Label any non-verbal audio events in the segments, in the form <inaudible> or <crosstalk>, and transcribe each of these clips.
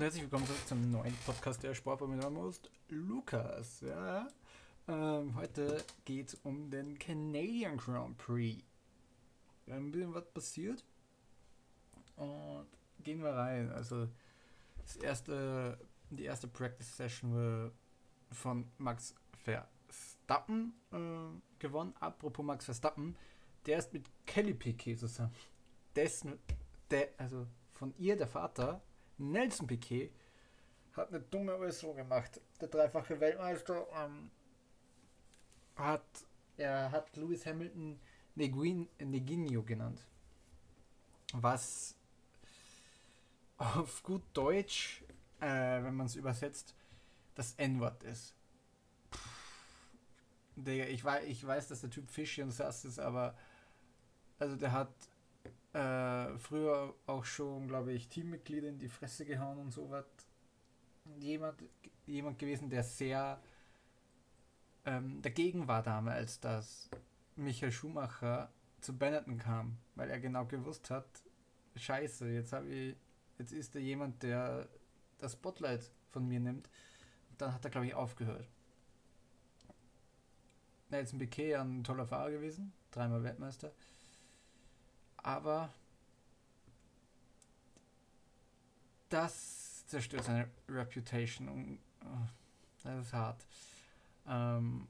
und herzlich willkommen zurück zum neuen Podcast der Sport mit Host Lukas. Ja, ähm, heute geht es um den Canadian Grand Prix. Ein bisschen was passiert und gehen wir rein. Also das erste, die erste Practice Session von Max Verstappen äh, gewonnen. Apropos Max Verstappen, der ist mit Kelly Piquet zusammen. Dessen, der, also von ihr, der Vater, Nelson Piquet, hat eine dumme Äußerung gemacht. Der dreifache Weltmeister ähm, hat, er hat Lewis Hamilton Neguin, genannt. Was auf gut Deutsch, äh, wenn man es übersetzt, das N-Wort ist. Digga, ich weiß, ich weiß, dass der Typ Fischi und Sass ist, aber also der hat äh, früher auch schon, glaube ich, Teammitglieder in die Fresse gehauen und so was. Jemand, jemand gewesen, der sehr ähm, dagegen war damals, dass Michael Schumacher zu Benetton kam, weil er genau gewusst hat, scheiße, jetzt habe ich, jetzt ist er jemand, der das Spotlight von mir nimmt. Und dann hat er, glaube ich, aufgehört. Nelson Piquet ein toller Fahrer gewesen, dreimal Weltmeister. Aber das zerstört seine Reputation oh, das ist hart. Ähm,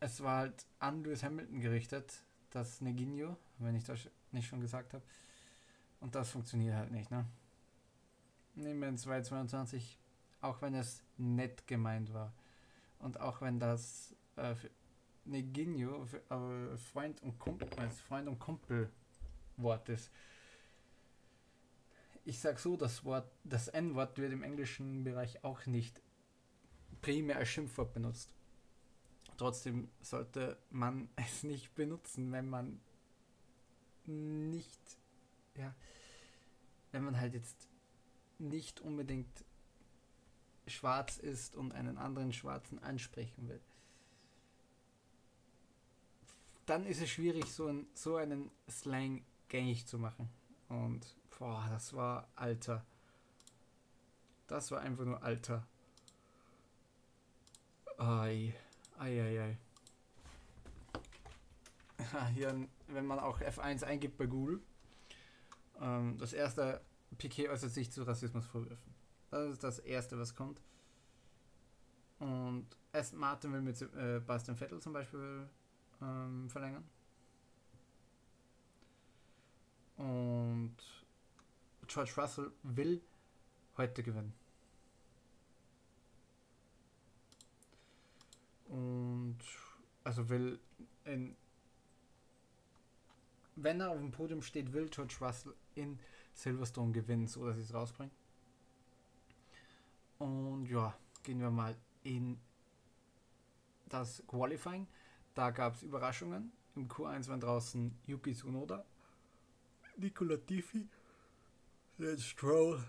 es war halt an Lewis Hamilton gerichtet, das Neginho, wenn ich das nicht schon gesagt habe. Und das funktioniert halt nicht, ne? Nehmen wir in 222, auch wenn es nett gemeint war. Und auch wenn das äh, Neginho äh, Freund und Kumpel, als Freund und Kumpel ist. Ich sag so, das Wort, das N-Wort wird im englischen Bereich auch nicht primär als Schimpfwort benutzt. Trotzdem sollte man <laughs> es nicht benutzen, wenn man nicht, ja, wenn man halt jetzt nicht unbedingt schwarz ist und einen anderen Schwarzen ansprechen will dann ist es schwierig, so, ein, so einen Slang gängig zu machen. Und boah, das war Alter. Das war einfach nur Alter. Ei, ei, ei, ei. Hier, wenn man auch F1 eingibt bei Google, ähm, das erste Piquet äußert sich zu Rassismusvorwürfen. Das ist das erste, was kommt. Und Aston Martin will mit äh, Bastian Vettel zum Beispiel ähm, verlängern. Und George Russell will heute gewinnen. Und also will in wenn er auf dem Podium steht, will George Russell in Silverstone gewinnen, so dass ich es rausbringe. Und ja, gehen wir mal in das Qualifying. Da gab es Überraschungen. Im Q1 waren draußen Yuki Tsunoda, Nicola Tiffy, Lance Stroll,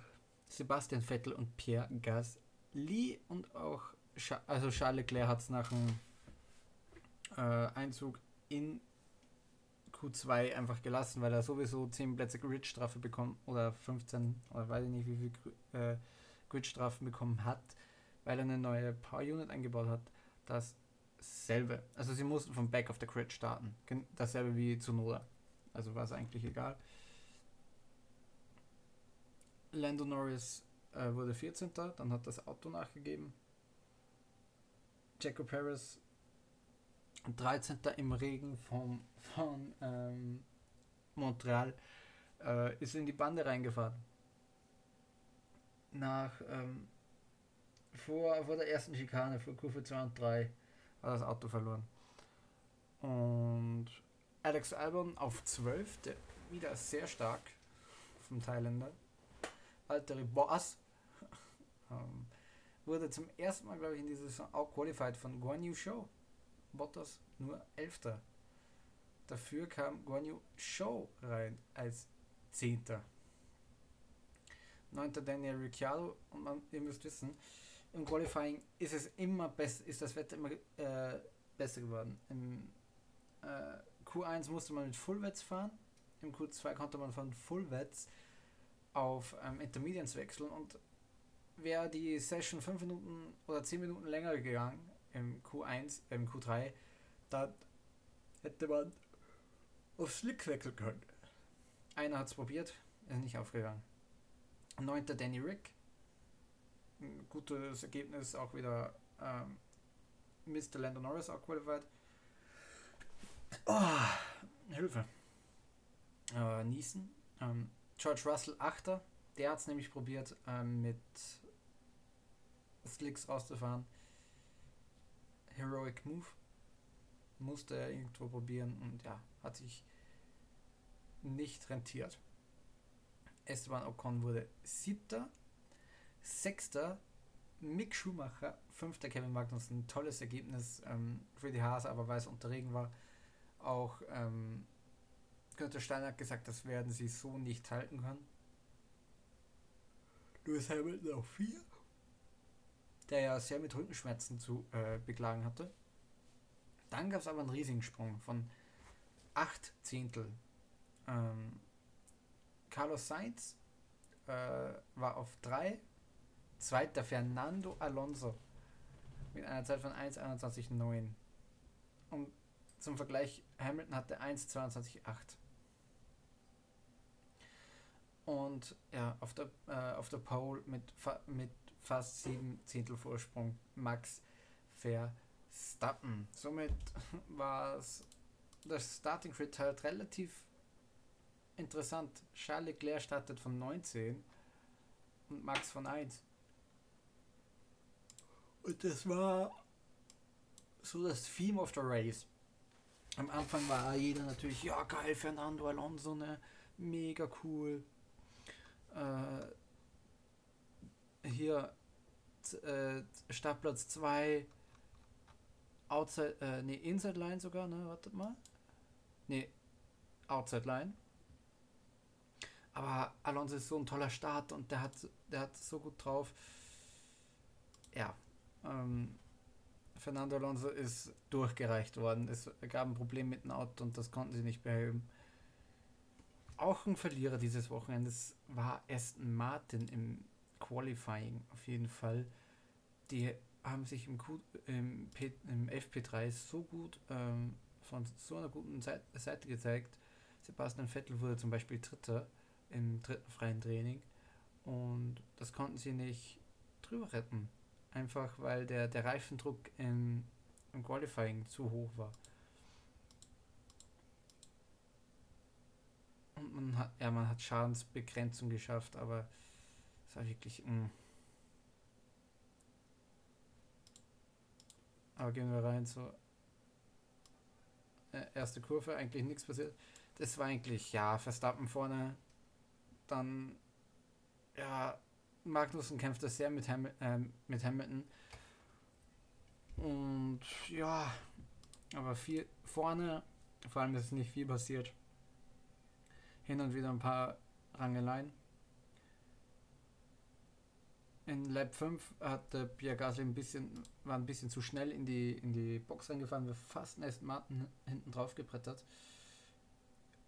Sebastian Vettel und Pierre Gasly und auch Scha also Charles Leclerc hat es nach dem äh, Einzug in Q2 einfach gelassen, weil er sowieso 10 Plätze Gridstrafe bekommen oder 15 oder weiß ich nicht wie viel äh, Gridstrafen bekommen hat, weil er eine neue Power Unit eingebaut hat, das dasselbe. Also sie mussten vom Back of the Crit starten. Dasselbe wie zu Noda. Also war es eigentlich egal. Lando Norris äh, wurde 14. Dann hat das Auto nachgegeben. Jaco Paris 13. im Regen vom, von ähm, Montreal äh, ist in die Bande reingefahren. Nach ähm, vor, vor der ersten Schikane, vor Kurve 2 und 3 hat das Auto verloren. Und Alex Albon auf 12, der wieder sehr stark vom Thailänder. Altere Boss <laughs> ähm, wurde zum ersten Mal, glaube ich, in dieser Saison auch qualified von Guan Yu Show. Bottas nur 11. Dafür kam Guan Yu Show rein als 10. 9. Daniel Ricciardo und man, ihr müsst wissen, im Qualifying ist es immer besser, ist das Wetter immer äh, besser geworden. Im äh, Q1 musste man mit Fullwets fahren, im Q2 konnte man von Fullwets auf ähm, Intermediates wechseln und wäre die Session 5 Minuten oder 10 Minuten länger gegangen im Q1, äh, im Q3, dann hätte man auf Slick wechseln können. Einer hat es probiert, ist nicht aufgegangen. Neunter Danny Rick. Ein gutes Ergebnis, auch wieder ähm, Mr. Lando Norris auch qualified. Oh, Hilfe. Äh, Niesen. Ähm, George Russell, Achter. Der hat es nämlich probiert, ähm, mit Slicks rauszufahren. Heroic Move. Musste er irgendwo probieren und ja, hat sich nicht rentiert. Esteban Ocon wurde siebter. Sechster Mick Schumacher, fünfter Kevin Magnussen. Tolles Ergebnis ähm, für die Hase, aber weil es unter Regen war, auch ähm, Günther Steiner hat gesagt, das werden sie so nicht halten können. Lewis Hamilton auf 4, der ja sehr mit Rückenschmerzen zu äh, beklagen hatte. Dann gab es aber einen riesigen Sprung von 8 Zehntel. Ähm, Carlos Sainz äh, war auf 3, zweiter Fernando Alonso mit einer Zeit von 1,21,9. Und zum Vergleich, Hamilton hatte 1,22,8. Und ja, auf der, äh, auf der Pole mit, fa mit fast 7 Zehntel Vorsprung Max Verstappen. Somit <laughs> war es das Starting Grid halt relativ interessant. Charles Leclerc startet von 19 und Max von 1. Und das war so das Theme of the Race. Am Anfang war jeder natürlich, ja geil, Fernando Alonso, ne? Mega cool. Äh, hier äh, Startplatz 2, Outside, äh, nee, Inside Line sogar, ne? Wartet mal. Nee, Outside Line. Aber Alonso ist so ein toller Start und der hat, der hat so gut drauf. Ja, ähm, Fernando Alonso ist durchgereicht worden. Es gab ein Problem mit dem Auto und das konnten sie nicht beheben. Auch ein Verlierer dieses Wochenendes war Aston Martin im Qualifying auf jeden Fall. Die haben sich im, Q, im, P, im FP3 so gut ähm, von so einer guten Seite gezeigt. Sebastian Vettel wurde zum Beispiel Dritter im dritten freien Training und das konnten sie nicht drüber retten. Einfach weil der, der Reifendruck im, im Qualifying zu hoch war. Und man hat, ja, man hat Schadensbegrenzung geschafft, aber es war wirklich. Mh. Mm. Aber gehen wir rein, so. Äh, erste Kurve, eigentlich nichts passiert. Das war eigentlich, ja, Verstappen vorne. Dann, ja, Magnussen kämpfte sehr mit, Ham äh, mit Hamilton. Und ja, aber viel vorne, vor allem ist nicht viel passiert. Hin und wieder ein paar Rangeleien. In Lab 5 hat der Pierre Gasly ein bisschen, war ein bisschen zu schnell in die, in die Box reingefahren, wir fast einen Aston Martin hinten drauf gebrettert.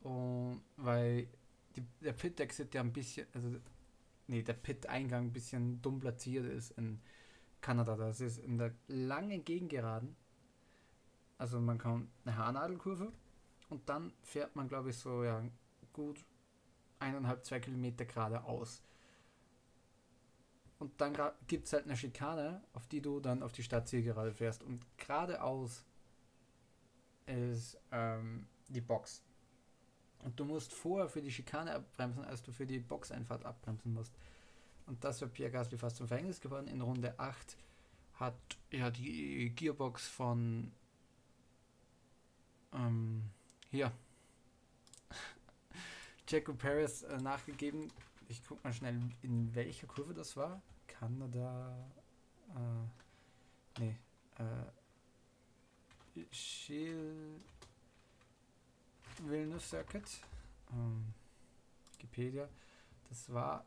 Und weil die, der Pit-Exit ja ein bisschen, also nee, der Pit-Eingang ein bisschen dumm platziert ist in Kanada. Das ist in der langen Gegengeraden. Also man kann eine Haarnadelkurve und dann fährt man, glaube ich, so ja gut eineinhalb, zwei Kilometer geradeaus. Und dann gibt es halt eine Schikane, auf die du dann auf die Stadtzielgerade fährst. Und geradeaus ist ähm, die Box. Und du musst vorher für die Schikane abbremsen, als du für die Boxeinfahrt abbremsen musst. Und das wird Pierre Gasly fast zum Verhängnis geworden. In Runde 8 hat ja die Gearbox von ähm, hier <laughs> Jaco Paris äh, nachgegeben. Ich guck mal schnell, in welcher Kurve das war. Kanada. Äh, nee. Äh, Schiel. Villeneuve Circuit, ähm, Wikipedia, das war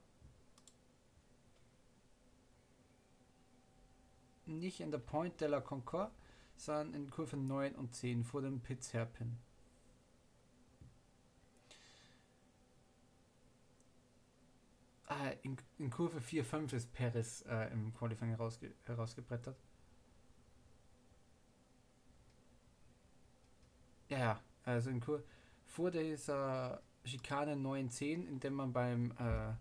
nicht in der Point de la Concorde, sondern in Kurve 9 und 10 vor dem Pitts Hairpin. in, in Kurve 4, 5 ist Perez äh, im Qualifying herausge herausgebrettert. Ja, also in Kurve vor dieser Schikane 9-10, in dem man beim, äh,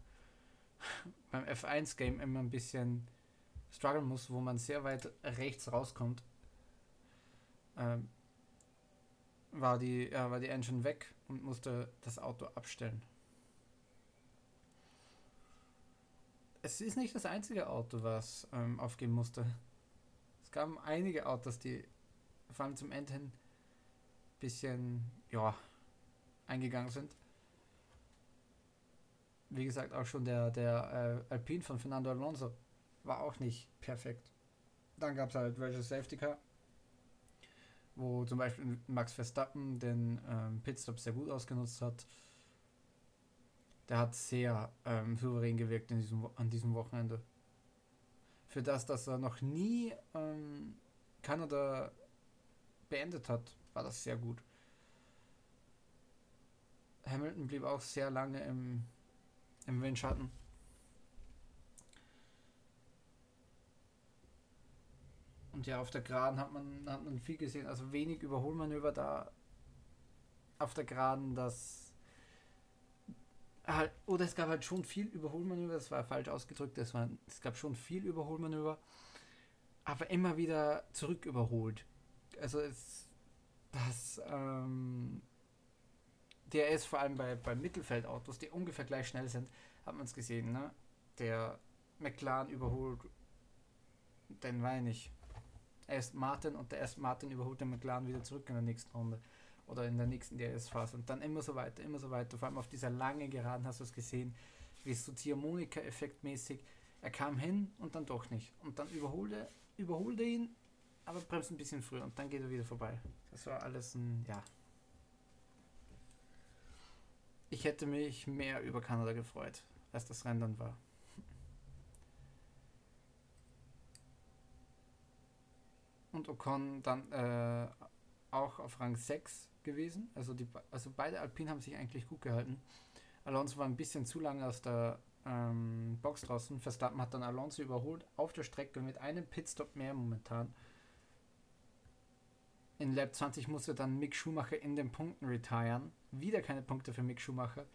<laughs> beim F1-Game immer ein bisschen strugglen muss, wo man sehr weit rechts rauskommt, ähm, war, die, äh, war die Engine weg und musste das Auto abstellen. Es ist nicht das einzige Auto, was ähm, aufgeben musste. Es gab einige Autos, die vor allem zum Ende hin bisschen, ja, eingegangen sind. Wie gesagt, auch schon der, der äh, Alpine von Fernando Alonso war auch nicht perfekt. Dann gab es halt Virtual Safety Car, wo zum Beispiel Max Verstappen den ähm, Pitstop sehr gut ausgenutzt hat. Der hat sehr ähm, souverän gewirkt in diesem, an diesem Wochenende. Für das, dass er noch nie ähm, Kanada beendet hat, war das sehr gut. Hamilton blieb auch sehr lange im, im Windschatten. Und ja, auf der Geraden hat man, hat man viel gesehen, also wenig Überholmanöver da auf der Geraden, das halt, oder es gab halt schon viel Überholmanöver, das war falsch ausgedrückt, es, war, es gab schon viel Überholmanöver, aber immer wieder zurück überholt. Also es, das, ähm, DRS vor allem bei, bei Mittelfeldautos, die ungefähr gleich schnell sind, hat man es gesehen, ne? Der McLaren überholt den nicht. Erst Martin und der erste Martin überholt den McLaren wieder zurück in der nächsten Runde oder in der nächsten DRS-Phase und dann immer so weiter, immer so weiter. Vor allem auf dieser langen Geraden hast du es gesehen, wie so Ziehharmonika-Effekt mäßig. Er kam hin und dann doch nicht. Und dann überholte, überholte ihn, aber bremst ein bisschen früher und dann geht er wieder vorbei. Das war alles ein, ja, ich hätte mich mehr über Kanada gefreut, als das Rennen dann war. Und Ocon dann äh, auch auf Rang 6 gewesen. Also, die, also beide Alpinen haben sich eigentlich gut gehalten. Alonso war ein bisschen zu lange aus der ähm, Box draußen. Verstappen hat dann Alonso überholt auf der Strecke mit einem Pitstop mehr momentan. In Lab 20 musste dann Mick Schumacher in den Punkten retiren. Wieder keine Punkte für Mick Schumacher.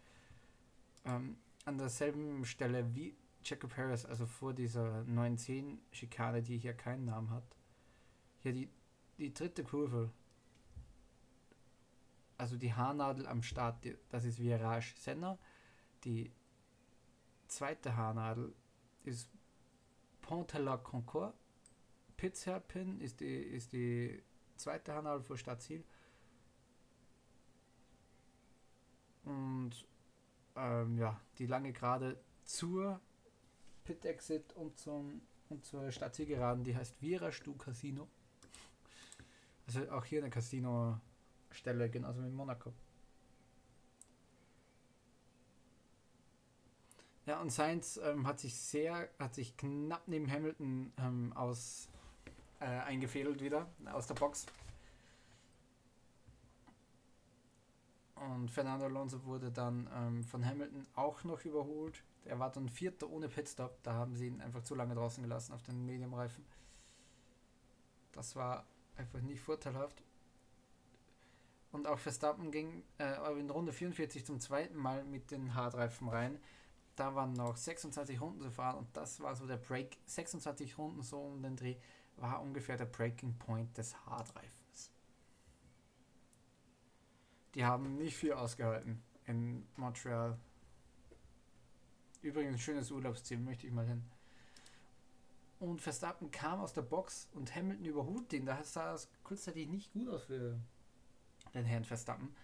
Ähm, an derselben Stelle wie Checo Perez, also vor dieser 910-Schikane, die hier keinen Namen hat. Hier die, die dritte Kurve. Also die Haarnadel am Start, die, das ist Virage Senna. Die zweite Haarnadel ist Pont la Concord. Pitts Hairpin ist die, ist die zweite Haarnadel vor Stadtziel. Und ähm, ja, die lange Gerade zur Pit Exit und, zum, und zur Stadtzielgeraden, die heißt Virage du Casino. Also auch hier eine Casino-Stelle, genauso wie in Monaco. Ja, und Sainz ähm, hat sich sehr, hat sich knapp neben Hamilton ähm, aus äh, eingefädelt wieder aus der Box. Und Fernando Alonso wurde dann ähm, von Hamilton auch noch überholt. Er war dann Vierter ohne Pitstop. Da haben sie ihn einfach zu lange draußen gelassen auf den Medium-Reifen. Das war einfach nicht vorteilhaft. Und auch Verstappen ging äh, in Runde 44 zum zweiten Mal mit den Hardreifen rein. Da waren noch 26 Runden zu fahren und das war so der Break. 26 Runden so um den Dreh war ungefähr der Breaking Point des Hardreifens. Die haben nicht viel ausgehalten in Montreal. Übrigens schönes Urlaubsziel, möchte ich mal hin. Und Verstappen kam aus der Box und Hamilton überholt den. Da sah es kurzzeitig nicht gut aus für den Herrn Verstappen.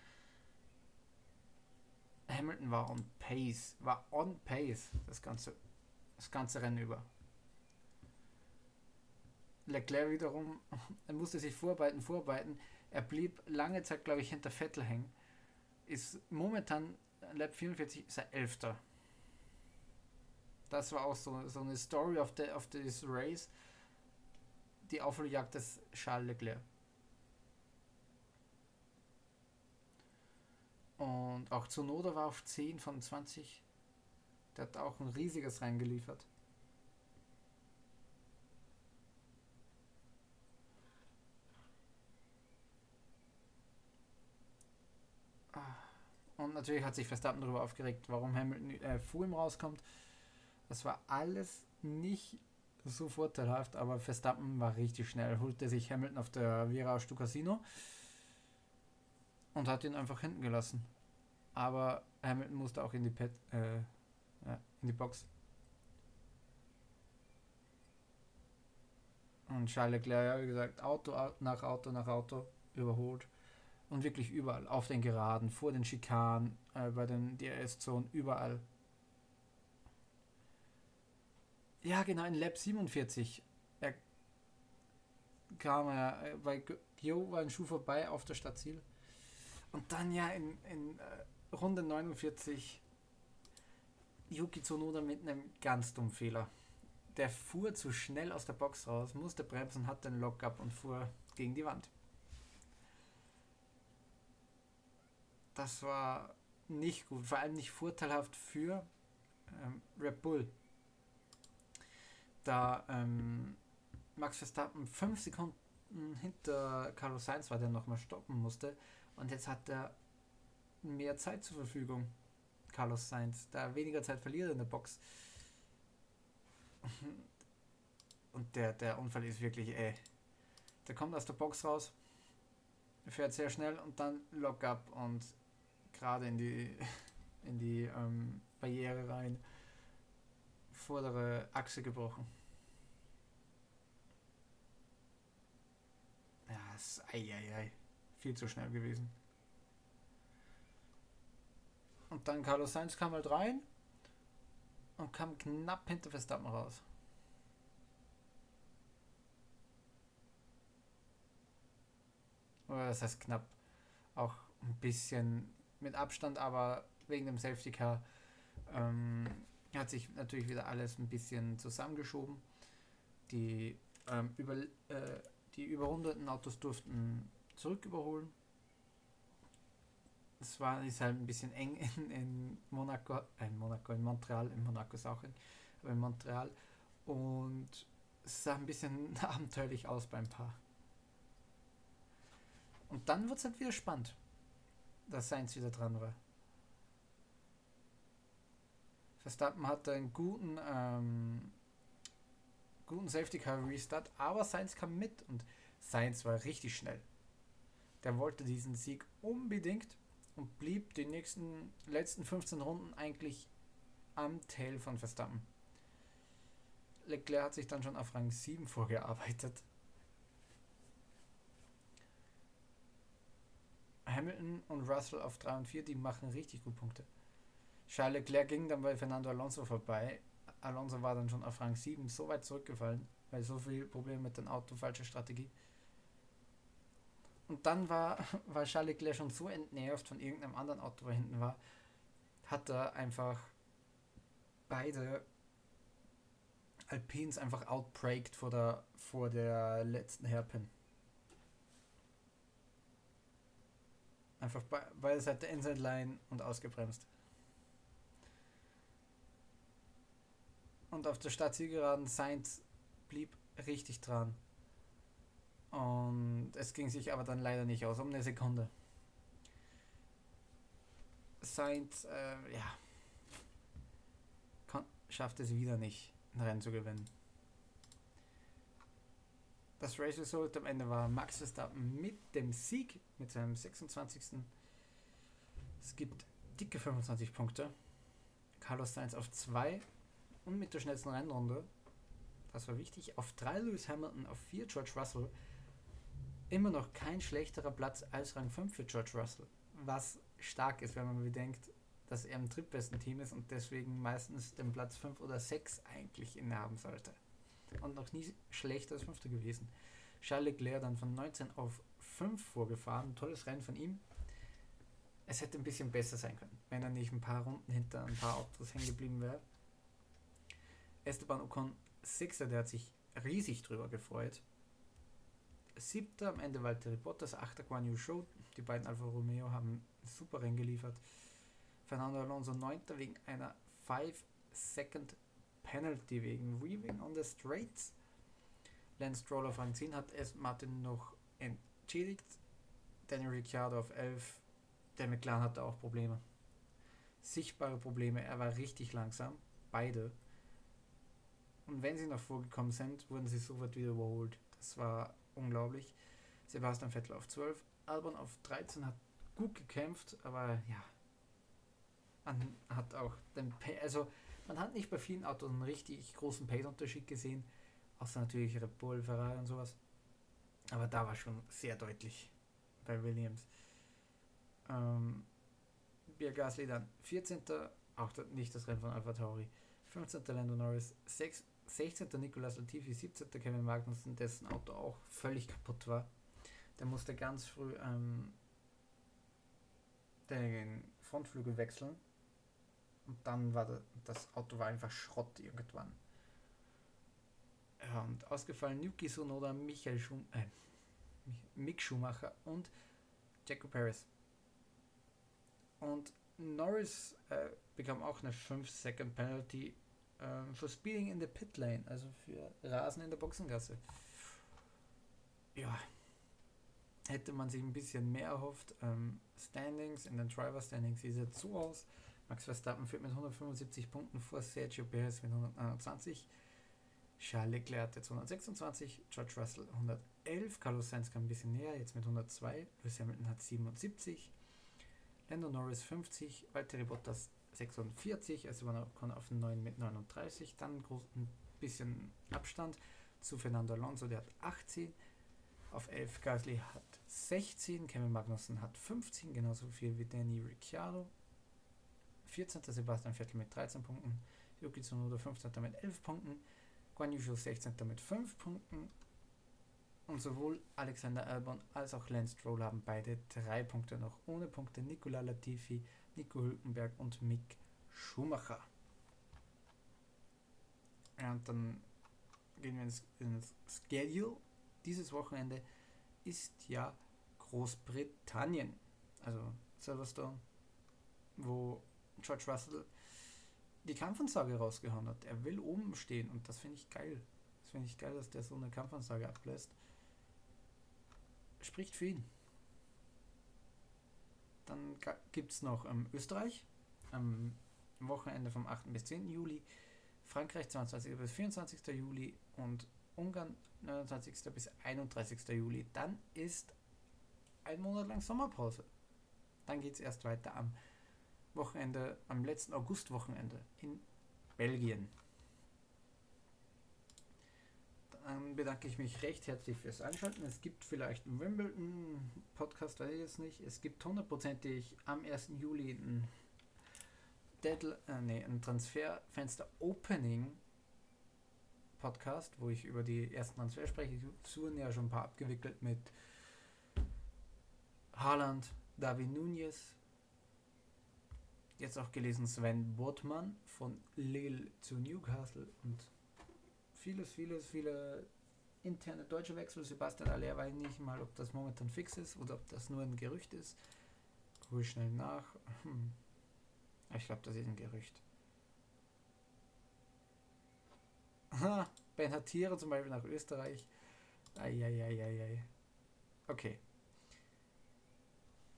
Hamilton war on pace, war on pace das ganze, das ganze Rennen über. Leclerc wiederum, er musste sich vorarbeiten, vorarbeiten. Er blieb lange Zeit, glaube ich, hinter Vettel hängen. Ist momentan, Lab 44, ist er Elfter. Das war auch so, so eine Story of, the, of this race. Die Aufholjagd des Charles Leclerc. Und auch Zunoda war auf 10 von 20 Der hat auch ein riesiges reingeliefert. Und natürlich hat sich Verstappen darüber aufgeregt, warum Hamilton äh, vor ihm rauskommt. Das war alles nicht so vorteilhaft, aber Verstappen war richtig schnell, holte sich Hamilton auf der Vira du Casino und hat ihn einfach hinten gelassen. Aber Hamilton musste auch in die Pet, äh, in die Box. Und Charles Leclerc, wie gesagt, Auto nach Auto nach Auto überholt. Und wirklich überall. Auf den Geraden, vor den Schikanen, äh, bei den DRS-Zonen, überall. Ja, genau, in Lab 47 er kam er, äh, weil Jo war ein Schuh vorbei auf der Stadtziel. Und dann ja in, in äh, Runde 49 Yuki Tsunoda mit einem ganz dummen Fehler. Der fuhr zu schnell aus der Box raus, musste bremsen, hatte den Lockup und fuhr gegen die Wand. Das war nicht gut, vor allem nicht vorteilhaft für ähm, Red Bull. Da ähm, Max Verstappen fünf Sekunden hinter Carlos Sainz war, der nochmal stoppen musste. Und jetzt hat er mehr Zeit zur Verfügung. Carlos Sainz, da weniger Zeit verliert in der Box. Und der, der Unfall ist wirklich, ey. Der kommt aus der Box raus, fährt sehr schnell und dann Lockup und gerade in die, in die ähm, Barriere rein. Vordere Achse gebrochen. Ja, ist ei, viel zu schnell gewesen. Und dann Carlos Sainz kam halt rein und kam knapp hinter Verstappen raus. Das heißt knapp. Auch ein bisschen mit Abstand, aber wegen dem Safety Car ähm, hat sich natürlich wieder alles ein bisschen zusammengeschoben. Die, ähm, über, äh, die überrundeten Autos durften zurück überholen es war ist halt ein bisschen eng <laughs> in, in Monaco, äh, in Monaco, in Montreal, in Monaco ist auch in, aber in Montreal und es sah ein bisschen <laughs> abenteuerlich aus beim Paar. Und dann wird es halt wieder spannend, dass Sainz wieder dran war. Verstappen hatte einen guten, ähm, guten Safety Car Restart, aber Sainz kam mit und Sainz war richtig schnell. Der wollte diesen Sieg unbedingt und blieb die nächsten letzten 15 Runden eigentlich am Tail von Verstappen. Leclerc hat sich dann schon auf Rang 7 vorgearbeitet. Hamilton und Russell auf 3 und 4, die machen richtig gut Punkte. Charles Leclerc ging dann bei Fernando Alonso vorbei. Alonso war dann schon auf Rang 7 so weit zurückgefallen, weil so viel Probleme mit dem Auto, falsche Strategie. Und dann war, <laughs> war Charles Leclerc schon so entnervt von irgendeinem anderen Auto, wo hinten war, hat er einfach beide Alpins einfach outbraked vor der, vor der letzten Hairpin. Einfach bei, beide Seite Inside Line und ausgebremst. Und auf der Startzielgeraden Sainz blieb richtig dran. Und es ging sich aber dann leider nicht aus, um eine Sekunde. Sainz, äh, ja, schafft es wieder nicht, ein Rennen zu gewinnen. Das Race Result am Ende war Max Verstappen mit dem Sieg, mit seinem 26. Es gibt dicke 25 Punkte. Carlos Sainz auf 2 und mit der schnellsten Rennrunde. Das war wichtig. Auf 3 Lewis Hamilton, auf 4 George Russell immer noch kein schlechterer Platz als Rang 5 für George Russell. Was stark ist, wenn man bedenkt, dass er im drittbesten Team ist und deswegen meistens den Platz 5 oder 6 eigentlich innehaben sollte. Und noch nie schlechter als Fünfter gewesen. Charles Leclerc dann von 19 auf 5 vorgefahren. Tolles Rennen von ihm. Es hätte ein bisschen besser sein können, wenn er nicht ein paar Runden hinter ein paar Autos hängen geblieben wäre. Esteban Ocon, Sechster, der hat sich riesig drüber gefreut. Siebter, am Ende Valtteri Bottas, achter Guan Yu Show. Die beiden Alfa Romeo haben super Rennen geliefert. Fernando Alonso neunter wegen einer 5 Second Penalty wegen Weaving on the Straights. Lance Stroll auf Rang 10 hat es Martin noch entschädigt. Daniel Ricciardo auf 11. Der McLaren hatte auch Probleme. Sichtbare Probleme. Er war richtig langsam. Beide. Und wenn sie noch vorgekommen sind, wurden sie sofort wieder überholt. Das war unglaublich. Sebastian Vettel auf 12. Albon auf 13 hat gut gekämpft, aber ja. Hat auch den Pay, also man hat nicht bei vielen Autos einen richtig großen Pace-Unterschied gesehen, außer natürlich Red Bull, Ferrari und sowas. Aber da war schon sehr deutlich bei Williams. Ähm, Pierre Gasly dann 14. Auch nicht das Rennen von Alpha Tauri. 15. Lando Norris, 6, 16. Nicolas Latifi, 17. Kevin Magnussen, dessen Auto auch völlig kaputt war. Der musste ganz früh ähm, den Frontflügel wechseln. Und dann war das Auto war einfach Schrott irgendwann. Und ausgefallen Yuki Sonoda, Michael Schum äh, Mick Schumacher und Jaco Perez. Und Norris äh, bekam auch eine 5-Second Penalty äh, für Speeding in the Pit Lane, also für Rasen in der Boxengasse. Ja, hätte man sich ein bisschen mehr erhofft. Ähm, Standings, in den Driver Standings sieht jetzt so aus. Max Verstappen führt mit 175 Punkten vor Sergio Perez mit 121. Charles Leclerc hat jetzt 126, George Russell 111, Carlos Sainz kam ein bisschen näher, jetzt mit 102, Lewis Hamilton hat 77, Lando Norris 50, Valtteri Bottas 46, also man kann auf den 9 mit 39, dann ein bisschen Abstand zu Fernando Alonso, der hat 18, auf 11 Gasly hat 16, Kevin Magnussen hat 15, genauso viel wie Danny Ricciardo. 14. Sebastian Vettel mit 13 Punkten, Yuki Tsunoda 15. mit 11 Punkten, Guan Yu 16. mit 5 Punkten und sowohl Alexander Albon als auch Lance Stroll haben beide 3 Punkte noch ohne Punkte. Nicola Latifi, Nico Hülkenberg und Mick Schumacher. Und dann gehen wir ins, ins Schedule. Dieses Wochenende ist ja Großbritannien, also Silverstone, wo George Russell die Kampfansage rausgehauen hat. Er will oben stehen und das finde ich geil. Das finde ich geil, dass der so eine Kampfansage ablässt. Spricht für ihn. Dann gibt es noch ähm, Österreich am Wochenende vom 8. bis 10. Juli, Frankreich 22. bis 24. Juli und Ungarn 29. bis 31. Juli. Dann ist ein Monat lang Sommerpause. Dann geht es erst weiter am Wochenende, am letzten Augustwochenende in Belgien. Dann bedanke ich mich recht herzlich fürs Einschalten. Es gibt vielleicht einen Wimbledon-Podcast, weiß ich jetzt nicht. Es gibt hundertprozentig am 1. Juli ein, äh, nee, ein Transferfenster-Opening Podcast, wo ich über die ersten Transfer spreche. Es wurden ja schon ein paar abgewickelt mit Haaland, David Nunez, jetzt auch gelesen Sven Botmann von Lille zu Newcastle und vieles, vieles, viele interne deutsche Wechsel. Sebastian Aller weiß nicht mal, ob das momentan fix ist oder ob das nur ein Gerücht ist. Gucke schnell nach. Hm. Ich glaube, das ist ein Gerücht. Ben Tiere zum Beispiel nach Österreich. Eieieiei. Okay.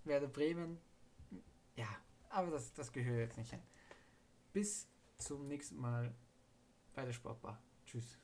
Werde Bremen. Ja, aber das, das gehört jetzt nicht hin. Bis zum nächsten Mal bei der Sportbar. Tschüss.